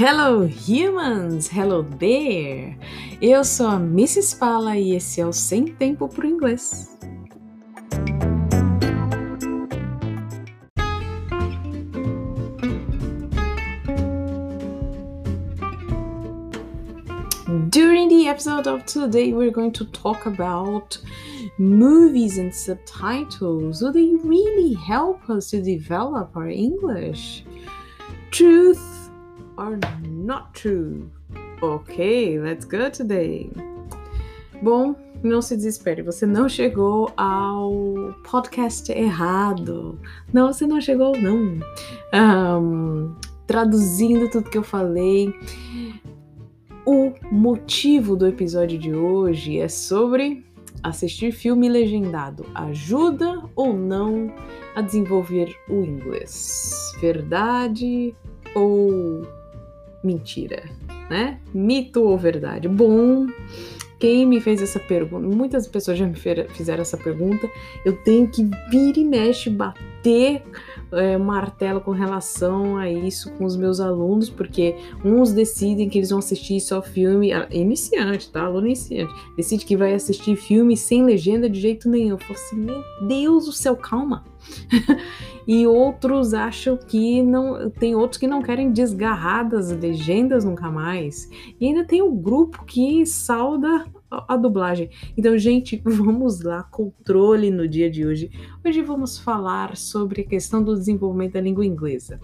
Hello humans, hello there. Eu sou a Mrs. Pala e esse é o Sem Tempo pro Inglês. During the episode of today, we're going to talk about movies and subtitles. Do they really help us to develop our English? Truth are not true. Ok, let's go today. Bom, não se desespere, você não chegou ao podcast errado. Não, você não chegou, não. Um, traduzindo tudo que eu falei, o motivo do episódio de hoje é sobre assistir filme legendado ajuda ou não a desenvolver o inglês? Verdade ou mentira, né? Mito ou verdade? Bom, quem me fez essa pergunta, muitas pessoas já me fizeram essa pergunta, eu tenho que vir e mexe, bater é, martelo com relação a isso com os meus alunos, porque uns decidem que eles vão assistir só filme, iniciante, tá? Aluno iniciante, decide que vai assistir filme sem legenda de jeito nenhum. Eu falo assim, meu Deus do céu, calma. e outros acham que não. Tem outros que não querem desgarrar das legendas nunca mais. E ainda tem o um grupo que sauda a dublagem. Então, gente, vamos lá, controle no dia de hoje. Hoje vamos falar sobre a questão do desenvolvimento da língua inglesa.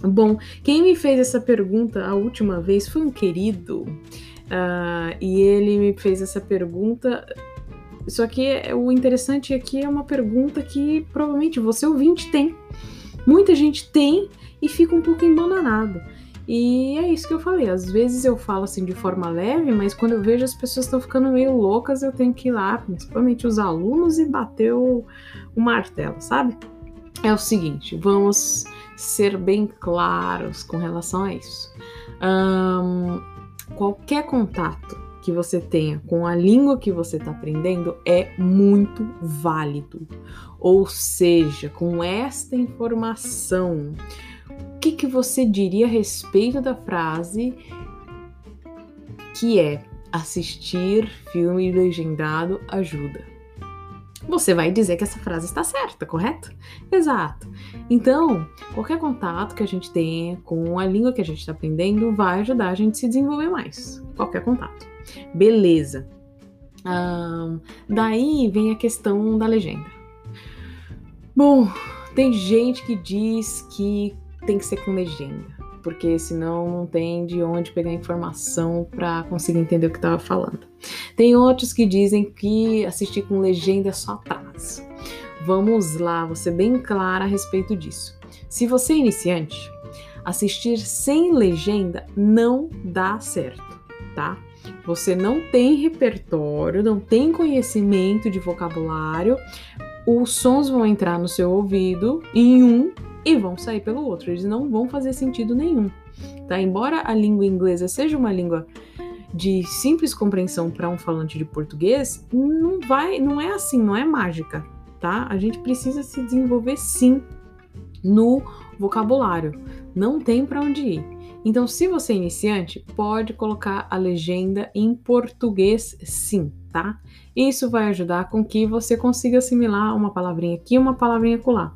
Bom, quem me fez essa pergunta a última vez foi um querido, uh, e ele me fez essa pergunta. Só que o interessante aqui é uma pergunta que provavelmente você ouvinte tem. Muita gente tem e fica um pouco embananado. E é isso que eu falei. Às vezes eu falo assim de forma leve, mas quando eu vejo as pessoas estão ficando meio loucas, eu tenho que ir lá, principalmente os alunos, e bater o, o martelo, sabe? É o seguinte, vamos ser bem claros com relação a isso. Um, qualquer contato que você tenha com a língua que você está aprendendo é muito válido. Ou seja, com esta informação, que, que você diria a respeito da frase que é assistir filme legendado ajuda? Você vai dizer que essa frase está certa, correto? Exato. Então, qualquer contato que a gente tenha com a língua que a gente está aprendendo vai ajudar a gente a se desenvolver mais. Qualquer contato. Beleza. Daí vem a questão da legenda. Bom, tem gente que diz que tem que ser com legenda, porque senão não tem de onde pegar informação para conseguir entender o que estava falando. Tem outros que dizem que assistir com legenda é só atraso. Vamos lá, vou ser bem clara a respeito disso. Se você é iniciante, assistir sem legenda não dá certo, tá? Você não tem repertório, não tem conhecimento de vocabulário, os sons vão entrar no seu ouvido em um e vão sair pelo outro. Eles não vão fazer sentido nenhum. Tá? Embora a língua inglesa seja uma língua de simples compreensão para um falante de português, não vai, não é assim, não é mágica, tá? A gente precisa se desenvolver sim no vocabulário. Não tem para onde ir. Então, se você é iniciante, pode colocar a legenda em português sim, tá? Isso vai ajudar com que você consiga assimilar uma palavrinha aqui, uma palavrinha acolá.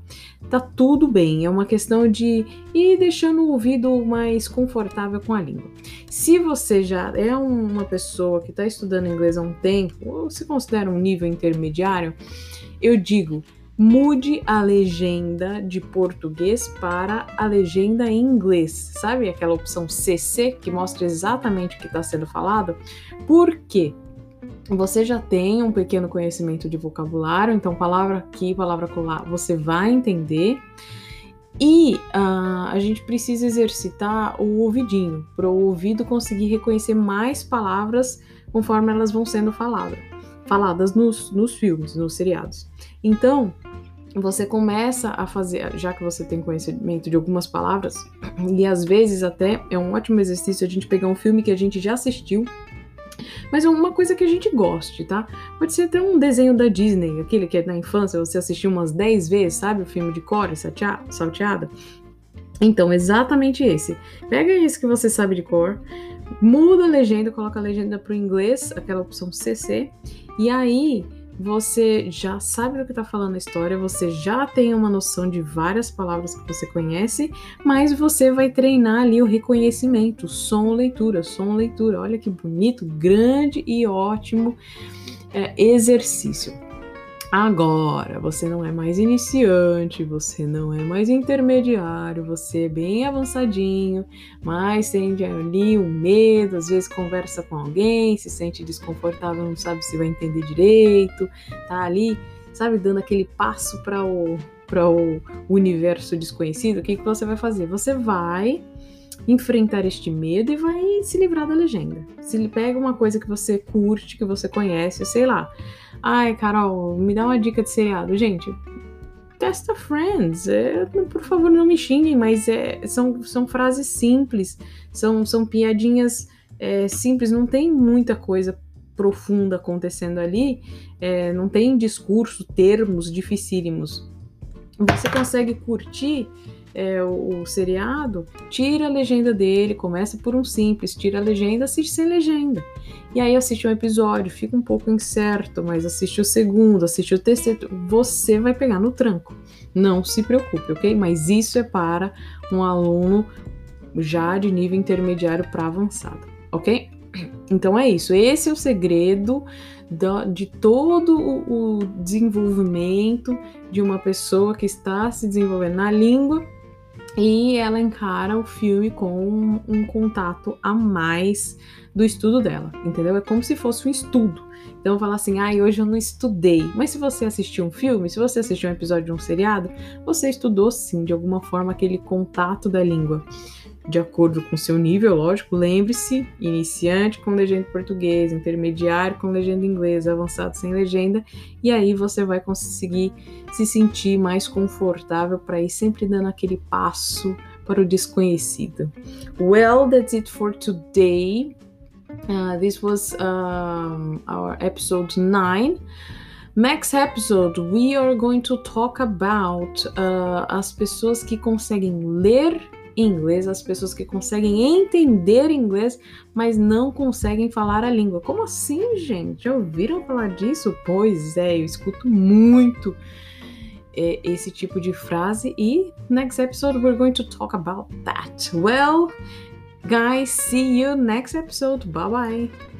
Tá tudo bem, é uma questão de ir deixando o ouvido mais confortável com a língua. Se você já é uma pessoa que está estudando inglês há um tempo, ou se considera um nível intermediário, eu digo, mude a legenda de português para a legenda em inglês. Sabe aquela opção CC que mostra exatamente o que está sendo falado? Por quê? Você já tem um pequeno conhecimento de vocabulário, então palavra aqui, palavra colar, você vai entender. E uh, a gente precisa exercitar o ouvidinho, para o ouvido conseguir reconhecer mais palavras conforme elas vão sendo faladas, faladas nos, nos filmes, nos seriados. Então, você começa a fazer, já que você tem conhecimento de algumas palavras, e às vezes até é um ótimo exercício a gente pegar um filme que a gente já assistiu, mas é uma coisa que a gente goste, tá? Pode ser até um desenho da Disney, aquele que é na infância você assistiu umas 10 vezes, sabe? O filme de Core, salteada. Então, exatamente esse. Pega isso que você sabe de cor, muda a legenda, coloca a legenda para o inglês, aquela opção CC, e aí você já sabe do que está falando a história, você já tem uma noção de várias palavras que você conhece, mas você vai treinar ali o reconhecimento, som, leitura, som, leitura. Olha que bonito, grande e ótimo é, exercício. Agora, você não é mais iniciante, você não é mais intermediário, você é bem avançadinho, mas sente ali um medo, às vezes conversa com alguém, se sente desconfortável, não sabe se vai entender direito, tá ali, sabe, dando aquele passo para o para o universo desconhecido, o que, que você vai fazer? Você vai enfrentar este medo e vai se livrar da legenda. Se ele pega uma coisa que você curte, que você conhece, sei lá, Ai, Carol, me dá uma dica de seriado. Gente, testa Friends. É, por favor, não me xinguem, mas é, são, são frases simples, são, são piadinhas é, simples, não tem muita coisa profunda acontecendo ali, é, não tem discurso, termos dificílimos. Você consegue curtir é, o, o, seriado, tira a legenda dele, começa por um simples, tira a legenda, assiste sem legenda. E aí assiste um episódio, fica um pouco incerto, mas assiste o segundo, assiste o terceiro, você vai pegar no tranco. Não se preocupe, ok? Mas isso é para um aluno já de nível intermediário para avançado, ok? Então é isso. Esse é o segredo de todo o desenvolvimento de uma pessoa que está se desenvolvendo na língua e ela encara o filme com um, contato a mais do estudo dela, entendeu? É como se fosse um estudo. Então falar assim, ah, hoje eu não estudei. Mas se você assistiu um filme, se você assistiu um episódio de um seriado, você estudou sim, de alguma forma, aquele contato da língua de acordo com seu nível, lógico. Lembre-se: iniciante com legenda em português, intermediário com legenda em inglês, avançado sem legenda, e aí você vai conseguir se sentir mais confortável para ir sempre dando aquele passo para o desconhecido. Well, that's it for today. Uh, this was um, our episode 9. Next episode, we are going to talk about uh, as pessoas que conseguem ler inglês, as pessoas que conseguem entender inglês, mas não conseguem falar a língua. Como assim, gente? Já ouviram falar disso? Pois é, eu escuto muito é, esse tipo de frase e next episode we're going to talk about that. Well, guys, see you next episode. Bye bye.